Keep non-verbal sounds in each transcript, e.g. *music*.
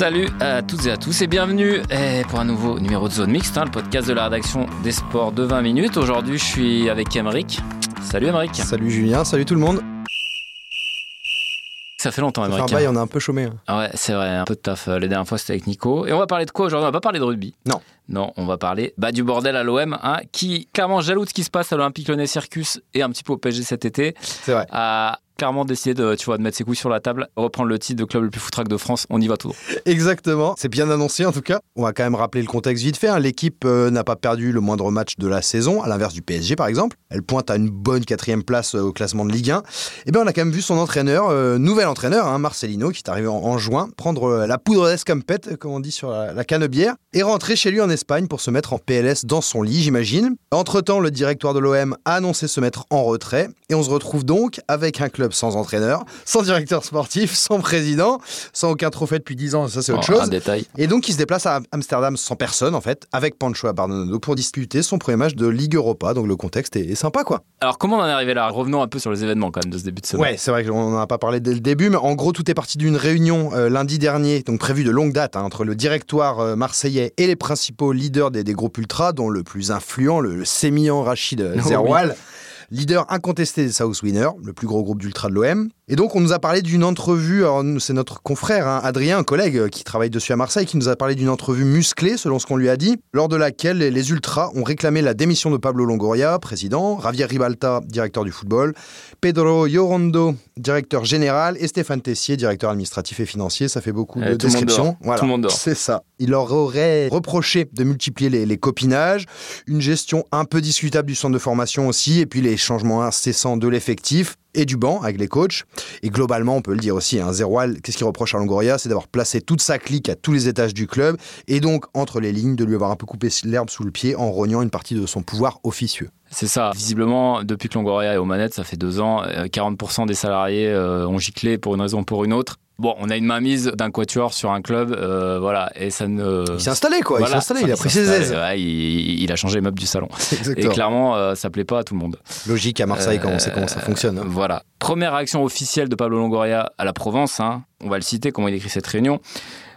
Salut à toutes et à tous et bienvenue eh, pour un nouveau numéro de Zone Mixte, hein, le podcast de la rédaction des sports de 20 minutes. Aujourd'hui, je suis avec Emeric. Salut Emeric. Salut Julien, salut tout le monde. Ça fait longtemps, Emeric. hein. on a un peu chômé. hein. Ah ouais, c'est vrai, un peu de taf. euh, Les dernières fois, c'était avec Nico. Et on va parler de quoi aujourd'hui? On va pas parler de rugby. Non. Non, on va parler bah, du bordel à l'OM, hein, qui, clairement jaloux de ce qui se passe à l'Olympique Lyonnais Circus et un petit peu au PSG cet été, C'est vrai. a clairement décidé de, tu vois, de mettre ses couilles sur la table, reprendre le titre de club le plus foutraque de France. On y va tout. Exactement, c'est bien annoncé en tout cas. On va quand même rappeler le contexte vite fait. hein. L'équipe euh, n'a pas perdu le moindre match de la saison, à l'inverse du PSG par exemple. Elle pointe à une bonne quatrième place euh, au classement de Ligue 1. Et bien on a quand même vu son entraîneur, euh, nouvel entraîneur, hein, Marcelino, qui est arrivé en, en juin, prendre la poudre d'escampette, comme on dit sur la, la canebière, et rentrer chez lui en Espagne pour se mettre en PLS dans son lit, j'imagine. Entre-temps, le directoire de l'OM a annoncé se mettre en retrait, et on se retrouve donc avec un club sans entraîneur, sans directeur sportif, sans président, sans aucun trophée depuis 10 ans, ça c'est autre Oh, chose. Un détail. Et donc, il se déplace à Amsterdam sans personne, en fait, avec Pancho Abardonado pour disputer son premier match de Ligue Europa. Donc, le contexte est, est sympa, quoi. Alors, comment on en est arrivé là? Revenons un peu sur les événements quand même de ce début de semaine. Ouais, c'est vrai qu'on n'en a pas parlé dès le début, mais en gros, tout est parti d'une réunion euh, lundi dernier, donc prévue de longue date, hein, entre le directoire euh, marseillais et les principaux leaders des, des groupes ultras, dont le plus influent, le, le sémillant Rachid *laughs* Oh Zerwal. Leader incontesté des South Winners, le plus gros groupe d'ultra de l'OM. Et donc, on nous a parlé d'une entrevue. C'est notre confrère, hein, Adrien, un collègue euh, qui travaille dessus à Marseille, qui nous a parlé d'une entrevue musclée, selon ce qu'on lui a dit, lors de laquelle les, ultras ont réclamé la démission de Pablo Longoria, président, Javier Ribalta, directeur du football, Pedro Llorondo, directeur général, et Stéphane Tessier, directeur administratif et financier. Ça fait beaucoup Eh, de descriptions. Voilà, Tout le monde dort. C'est ça. Il leur aurait reproché de multiplier les, les copinages, une gestion un peu discutable du centre de formation aussi, et puis les changements incessants de l'effectif et du banc avec les coachs. Et globalement, on peut le dire aussi, hein, Zerwal, qu'est-ce qu'il reproche à Longoria C'est d'avoir placé toute sa clique à tous les étages du club, et donc, entre les lignes, de lui avoir un peu coupé l'herbe sous le pied en rognant une partie de son pouvoir officieux. C'est ça. Visiblement, depuis que Longoria est aux manettes, ça fait deux ans, euh, 40% des salariés euh, ont giclé pour une raison ou pour une autre. Bon, on a une mainmise d'un quatuor sur un club, euh, voilà, et ça ne. Il s'est installé, quoi, il s'est installé, il a pris ses aises. ouais, il, il a changé les meubles du salon. *laughs* Et Exactement. clairement, euh, ça plaît pas à tout le monde. Logique à Marseille, quand on sait Euh, comment ça fonctionne. hein. Voilà. Première réaction officielle de Pablo Longoria à la Provence. hein. On va le citer, comment il écrit cette réunion.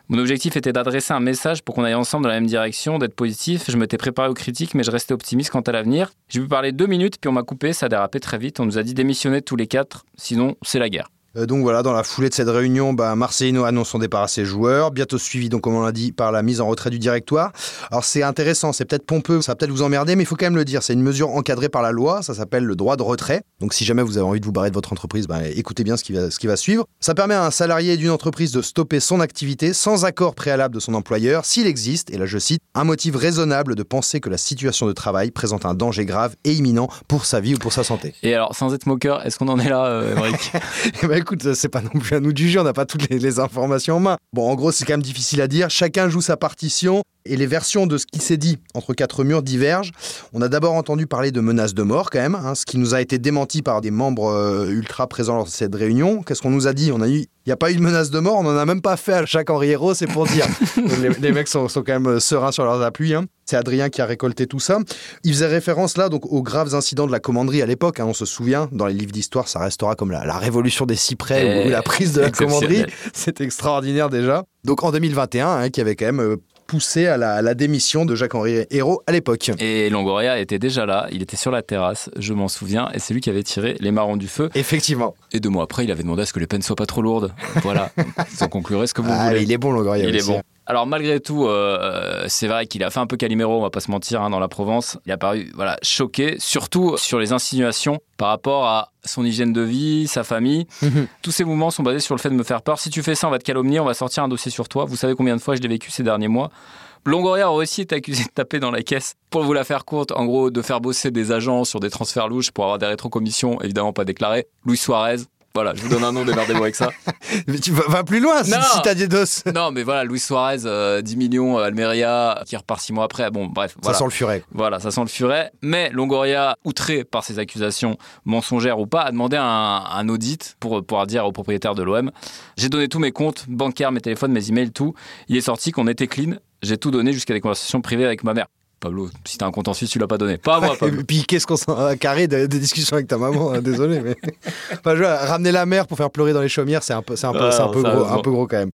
Mon objectif était d'adresser un message pour qu'on aille ensemble dans la même direction, d'être positif. Je m'étais préparé aux critiques, mais je restais optimiste quant à l'avenir. J'ai pu parler deux minutes, puis on m'a coupé, ça a dérapé très vite. On nous a dit démissionner tous les quatre, sinon c'est la guerre. Euh, donc voilà, dans la foulée de cette réunion, bah, Marcelino annonce son départ à ses joueurs, bientôt suivi, donc comme on l'a dit, par la mise en retrait du directoire. Alors c'est intéressant, c'est peut-être pompeux, ça va peut-être vous emmerder, mais il faut quand même le dire, c'est une mesure encadrée par la loi, ça s'appelle le droit de retrait. Donc si jamais vous avez envie de vous barrer de votre entreprise, bah, écoutez bien ce qui, va, ce qui va suivre. Ça permet à un salarié d'une entreprise de stopper son activité sans accord préalable de son employeur, s'il existe, et là je cite, un motif raisonnable de penser que la situation de travail présente un danger grave et imminent pour sa vie ou pour sa santé. Et alors, sans être moqueur, est-ce qu'on en est là, euh, *laughs* *laughs* Eh ben écoute, c'est pas non plus à nous de juger, on n'a pas toutes les, les informations en main. Bon, en gros, c'est quand même difficile à dire. Chacun joue sa partition et les versions de ce qui s'est dit entre quatre murs divergent. On a d'abord entendu parler de menaces de mort quand même, hein, ce qui nous a été démenti par des membres euh, ultra présents lors de cette réunion. Qu'est-ce qu'on nous a dit? On a eu, il n'y a pas eu de menace de mort, on n'en a même pas fait à chaque Henri Hérault, c'est pour dire. *laughs* Les, les mecs sont, sont quand même euh, sereins sur leurs appuis. hein. C'est Adrien qui a récolté tout ça. Il faisait référence là donc aux graves incidents de la commanderie à l'époque. hein, on se souvient, dans les livres d'histoire, ça restera comme la, la révolution des cyprès Eh, ou la prise de la commanderie. C'est extraordinaire déjà. Donc en 2021, hein, qui avait quand même euh, poussé à la, à la démission de Jacques-Henri Hérault à l'époque. Et Longoria était déjà là, il était sur la terrasse, je m'en souviens, et c'est lui qui avait tiré les marrons du feu. Effectivement. Et deux mois après, il avait demandé à ce que les peines soient pas trop lourdes. Voilà, *laughs* sans conclure ce que vous Ah, voulez. il est bon, Longoria. Il est bon. Alors malgré tout, euh, c'est vrai qu'il a fait un peu Calimero, on va pas se mentir, hein, dans la Provence. Il a paru voilà, choqué, surtout sur les insinuations par rapport à son hygiène de vie, sa famille. Mhm. Tous ces mouvements sont basés sur le fait de me faire peur. Si tu fais ça, on va te calomnier, on va sortir un dossier sur toi. Vous savez combien de fois je l'ai vécu ces derniers mois. Longoria aurait aussi été accusé de taper dans la caisse. Pour vous la faire courte, en gros, de faire bosser des agents sur des transferts louches pour avoir des rétrocommissions, évidemment pas déclarées. Luis Suarez, voilà, je vous donne un nom, démerdez-vous avec ça. *laughs* Mais tu vas, vas plus loin Non. si t'as des doses. *laughs* Non, mais voilà, Luis Suarez, euh, 10 millions, euh, Almeria, qui repart 6 mois après. Bon, bref, voilà. Ça sent le furet. Voilà, ça sent le furet. Mais Longoria, outré par ces accusations mensongères ou pas, a demandé un, un audit pour pouvoir dire au propriétaire de l'OM J'ai donné tous mes comptes bancaires, mes téléphones, mes emails, tout. Il est sorti qu'on était clean. J'ai tout donné jusqu'à des conversations privées avec ma mère. Pablo, si t'as un compte en Suisse, tu l'as pas donné. Pas moi, *laughs* Pablo. Et puis qu'est-ce qu'on s'en a carré de- des discussions avec ta maman, hein, désolé. Mais... *laughs* Enfin, je vois, ramener la mère pour faire pleurer dans les chaumières, c'est un peu, c'est un peu, Ah, c'est un peu ça, gros, heureusement. un peu gros quand même.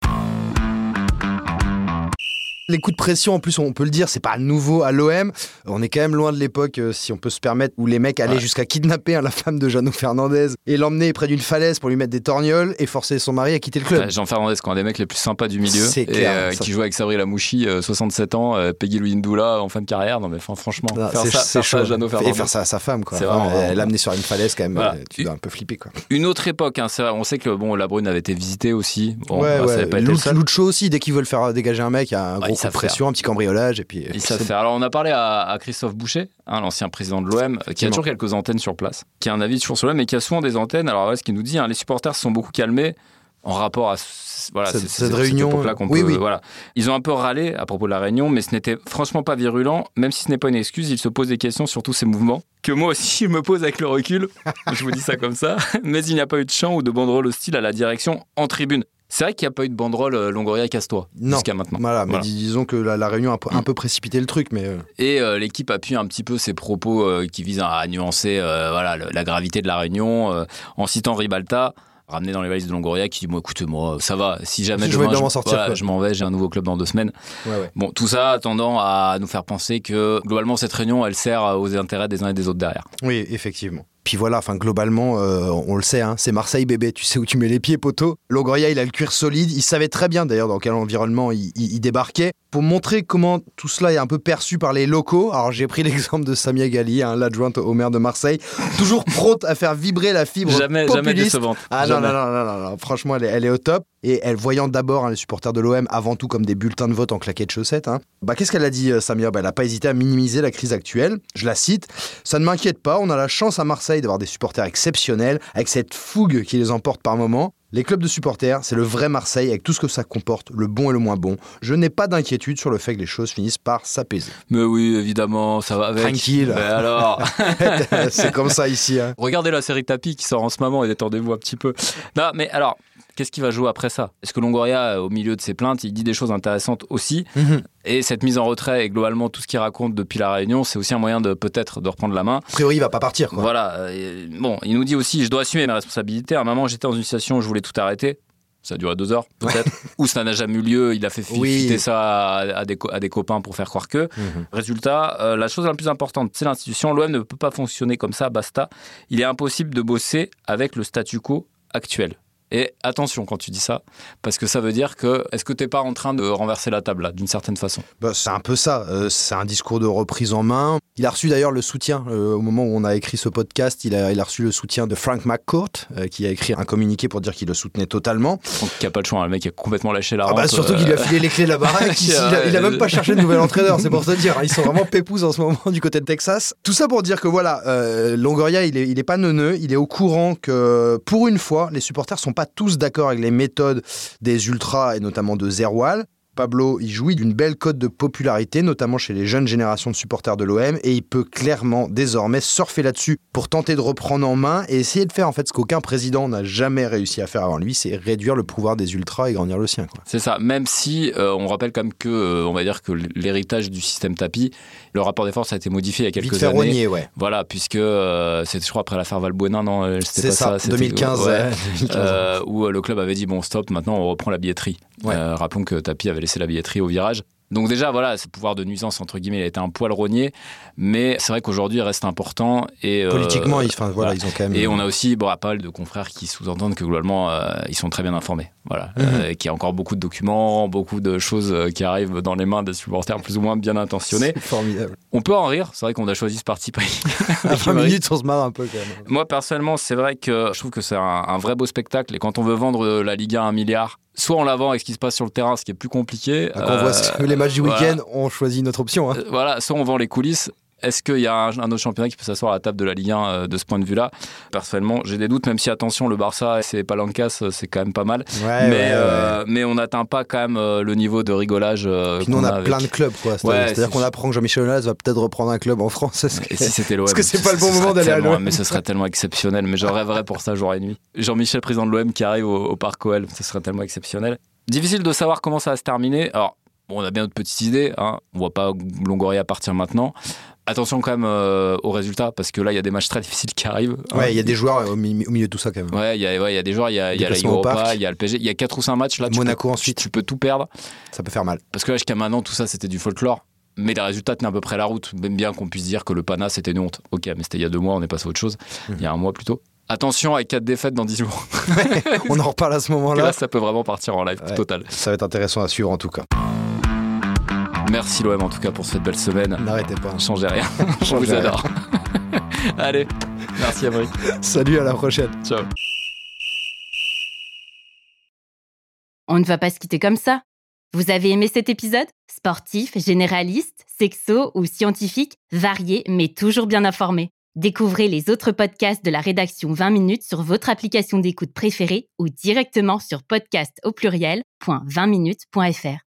Les coups de pression, en plus, on peut le dire, c'est pas nouveau à l'OM. On est quand même loin de l'époque, euh, si on peut se permettre, où les mecs allaient Ouais. jusqu'à kidnapper hein, la femme de Jeannot Fernandez et l'emmener près d'une falaise pour lui mettre des torgnoles et forcer son mari à quitter le club. Jean Fernandez, quand un des mecs les plus sympas du milieu, C'est et clair, euh, qui joue avec Sabri Lamouchi, euh, 67 ans, euh, Peggy Louis Ndoula en fin de carrière. Non, mais enfin, franchement, Ah, faire ça, faire ça à chaud. Jeannot Et Fernandez. faire ça à sa femme, quoi. Ouais, vraiment- L'amener sur une falaise, quand même, Voilà. euh, tu dois un peu flipper, quoi. Une autre époque, hein, vrai, on sait que bon, la Brune avait été visitée aussi. Bon, ouais, bah, ça ouais. avait pas été. Lucho aussi, dès qu'ils veulent faire dégager un mec, il y a un Ouais, gros ils savent pression, un petit cambriolage, et puis. Ils puis savent faire. Alors, on a parlé à, à Christophe Boucher, hein, l'ancien président de l'OM, qui a toujours quelques antennes sur place, qui a un avis toujours sur l'OM, mais qui a souvent des antennes. Alors, voilà ce qu'il nous dit hein, les supporters se sont beaucoup calmés en rapport à voilà, Cette- réunion, époque-là qu'on oui, peut- oui. Voilà. Ils ont un peu râlé à propos de la réunion, mais ce n'était franchement pas virulent, même si ce n'est pas une excuse. Ils se posent des questions sur tous ces mouvements, que moi aussi je me pose avec le recul. je vous dis ça comme ça. *laughs* Mais il n'y a pas eu de chant ou de banderole hostile à la direction en tribune. C'est vrai qu'il n'y a pas eu de banderole euh, Longoria casse-toi Non. jusqu'à maintenant. Voilà, mais Voilà. dis- disons que la, la réunion a un peu- un peu précipité le truc, mais. euh, Et euh, l'équipe appuie un petit peu ses propos euh, qui visent à nuancer voilà, le- la gravité de la réunion en citant Ribalta, ramené dans les valises de Longoria, qui dit Moi, écoute-moi, ça va, si jamais Je vais demain je, m'en voilà, vais, j'ai un nouveau club dans deux semaines. Ouais, ouais. Bon, tout ça tendant à nous faire penser que globalement, cette réunion, elle sert aux intérêts des uns et des autres derrière. Oui, effectivement. Puis voilà, enfin globalement, euh, on le sait, hein, c'est Marseille bébé. Tu sais où tu mets les pieds, poteau. Longoria, il a le cuir solide. Il savait très bien d'ailleurs dans quel environnement il, débarquait. Pour montrer comment tout cela est un peu perçu par les locaux, alors j'ai pris *laughs* l'exemple de Samia Gali, hein, l'adjointe au maire de Marseille, toujours prompte à faire vibrer la fibre Jamais, jamais populiste. décevante. Ah non, Jamais. non, non, non, non, non, franchement, elle est, elle est au top. Et elle voyant d'abord hein, les supporters de l'OM avant tout comme des bulletins de vote en claquettes chaussettes, hein, bah, qu'est-ce qu'elle a dit, euh, Samia? Bah, Elle n'a pas hésité à minimiser la crise actuelle. Je la cite Ça ne m'inquiète pas, on a la chance à Marseille d'avoir des supporters exceptionnels, avec cette fougue qui les emporte par moments. Les clubs de supporters, c'est le vrai Marseille avec tout ce que ça comporte, le bon et le moins bon. Je n'ai pas d'inquiétude sur le fait que les choses finissent par s'apaiser. Mais oui, évidemment, ça va avec. Tranquille. Mais alors *laughs* c'est comme ça ici. hein. Regardez la série Tapis qui sort en ce moment et détendez-vous un petit peu. Non, mais alors, qu'est-ce qui va jouer après ça? Est-ce que Longoria, euh, au milieu de ses plaintes, il dit des choses intéressantes aussi? Et cette mise en retrait et globalement tout ce qu'il raconte depuis la réunion, c'est aussi un moyen de peut-être de reprendre la main. A priori, il va pas partir. Quoi. Voilà. euh, bon, il nous dit aussi, je dois assumer mes responsabilités. À un moment, j'étais dans une situation où je voulais tout arrêter. Ça a duré deux heures, peut-être. *laughs* Ou ça n'a jamais eu lieu. Il a fait Oui. fuiter ça à, à des, co- à des copains pour faire croire que. Mhm. Résultat, euh, la chose la plus importante, c'est l'institution. L'OM ne peut pas fonctionner comme ça, basta. Il est impossible de bosser avec le statu quo actuel. Et attention quand tu dis ça, parce que ça veut dire que est-ce que t'es pas en train de renverser la table là, d'une certaine façon? Bah, c'est un peu ça. euh, c'est un discours de reprise en main. Il a reçu d'ailleurs le soutien euh, au moment où on a écrit ce podcast. Il a, il a reçu le soutien de Frank McCourt, euh, qui a écrit un communiqué pour dire qu'il le soutenait totalement. Donc il n'y a pas le choix, hein, le mec a complètement lâché la Ah bah, rampe, surtout qu'il lui a filé les clés de la *laughs* baraque. il, a, il a même pas cherché de nouvel entraîneur. C'est pour te dire. hein. Ils sont vraiment pépouses en ce moment du côté de Texas. Tout ça pour dire que voilà, Longoria, il est, il est pas neuneux. Il est au courant que pour une fois, les supporters sont pas tous d'accord avec les méthodes des ultras et notamment de Zerwal. Pablo, il jouit d'une belle cote de popularité, notamment chez les jeunes générations de supporters de l'OM, et il peut clairement désormais surfer là-dessus pour tenter de reprendre en main et essayer de faire en fait ce qu'aucun président n'a jamais réussi à faire avant lui, c'est réduire le pouvoir des ultras et grandir le sien. C'est ça, même si euh, on rappelle quand même que, euh, on va dire que l'héritage du système tapis, le rapport des forces a été modifié il y a quelques Vite années. rogner, ouais. Voilà, puisque euh, c'était, je crois, après l'affaire Valbuena, non euh, c'était C'est pas ça, c'était- 2015. ouais. ouais, 2015. Euh, où le club avait dit bon stop, maintenant on reprend la billetterie. Rappelons que Tapi avait laissé la billetterie au virage. Donc déjà, voilà, ce pouvoir de nuisance, entre guillemets, il a été un poil rogné, mais c'est vrai qu'aujourd'hui, il reste important. Et, euh, Politiquement, ils, voilà, ils ont quand même... Et on a aussi bon, pas mal de confrères qui sous-entendent que globalement, euh, ils sont très bien informés. Voilà. Euh, qu'il y a encore beaucoup de documents, beaucoup de choses qui arrivent dans les mains des supporters plus ou moins bien intentionnés. C'est formidable. On peut en rire, c'est vrai qu'on a choisi ce parti pris. *laughs* *laughs* À 20 minutes, on se marre un peu quand même. Moi, personnellement, c'est vrai que je trouve que c'est un, un vrai beau spectacle. Et quand on veut vendre la Ligue 1 à un milliard, soit on la vend avec ce qui se passe sur le terrain, ce qui est plus compliqué. Quand on voit euh, les matchs du voilà. week-end, on choisit notre option. hein. Euh, Voilà, soit on vend les coulisses. Est-ce qu'il y a un, un autre championnat qui peut s'asseoir à la table de la Ligue 1 euh, de ce point de vue-là? Personnellement, j'ai des doutes, même si attention, le Barça et ses palancas, euh, c'est quand même pas mal. Ouais, mais, ouais, euh, mais on n'atteint pas quand même euh, le niveau de rigolage. Puis nous, on a avec- plein de clubs, quoi. C'est-à-dire c'est- qu'on apprend que Jean-Michel Aulas va peut-être reprendre un club en France. Est-ce que- si c'était l'OM Parce que c'est pas le bon moment d'aller à l'OM. Mais ce serait tellement exceptionnel. Mais je rêverais pour ça jour et nuit. Jean-Michel, président de l'OM, qui arrive au, au Parc OL, ce serait tellement exceptionnel. Difficile de savoir comment ça va se terminer. Alors, bon, on a bien notre petite idée. Hein. On voit pas Longoria partir maintenant. Attention quand même euh, aux résultats, parce que là, il y a des matchs très difficiles qui arrivent. hein. Ouais, il y a des joueurs au, mi- au milieu de tout ça quand même. Ouais, il y a, ouais, y a des joueurs, il y a, y a la Europa, il y a le PSG, il y a 4 ou 5 matchs là. tu Monaco peux- ensuite. Tu peux tout perdre. Ça peut faire mal. Parce que là, jusqu'à maintenant, tout ça, c'était du folklore. Mais les résultats tenaient à peu près la route. Même bien qu'on puisse dire que le Pana, c'était une honte. Ok, mais c'était il y a deux mois, on est passé à autre chose. Il y a un mois plutôt. Attention, avec quatre défaites dans 10 jours. *laughs* On en reparle à ce *laughs* moment-là. là, ça peut vraiment partir en live Ouais. total. Ça va être intéressant à suivre en tout cas. Merci l'OM en tout cas pour cette belle semaine. N'arrêtez pas. Changez rien. *laughs* Changez vous adore. *laughs* Allez, merci Amri. Salut, à la prochaine. Ciao. On ne va pas se quitter comme ça. Vous avez aimé cet épisode? Sportif, généraliste, sexo ou scientifique, varié mais toujours bien informé. Découvrez les autres podcasts de la rédaction 20 minutes sur votre application d'écoute préférée ou directement sur podcast au pluriel.20minutes.fr.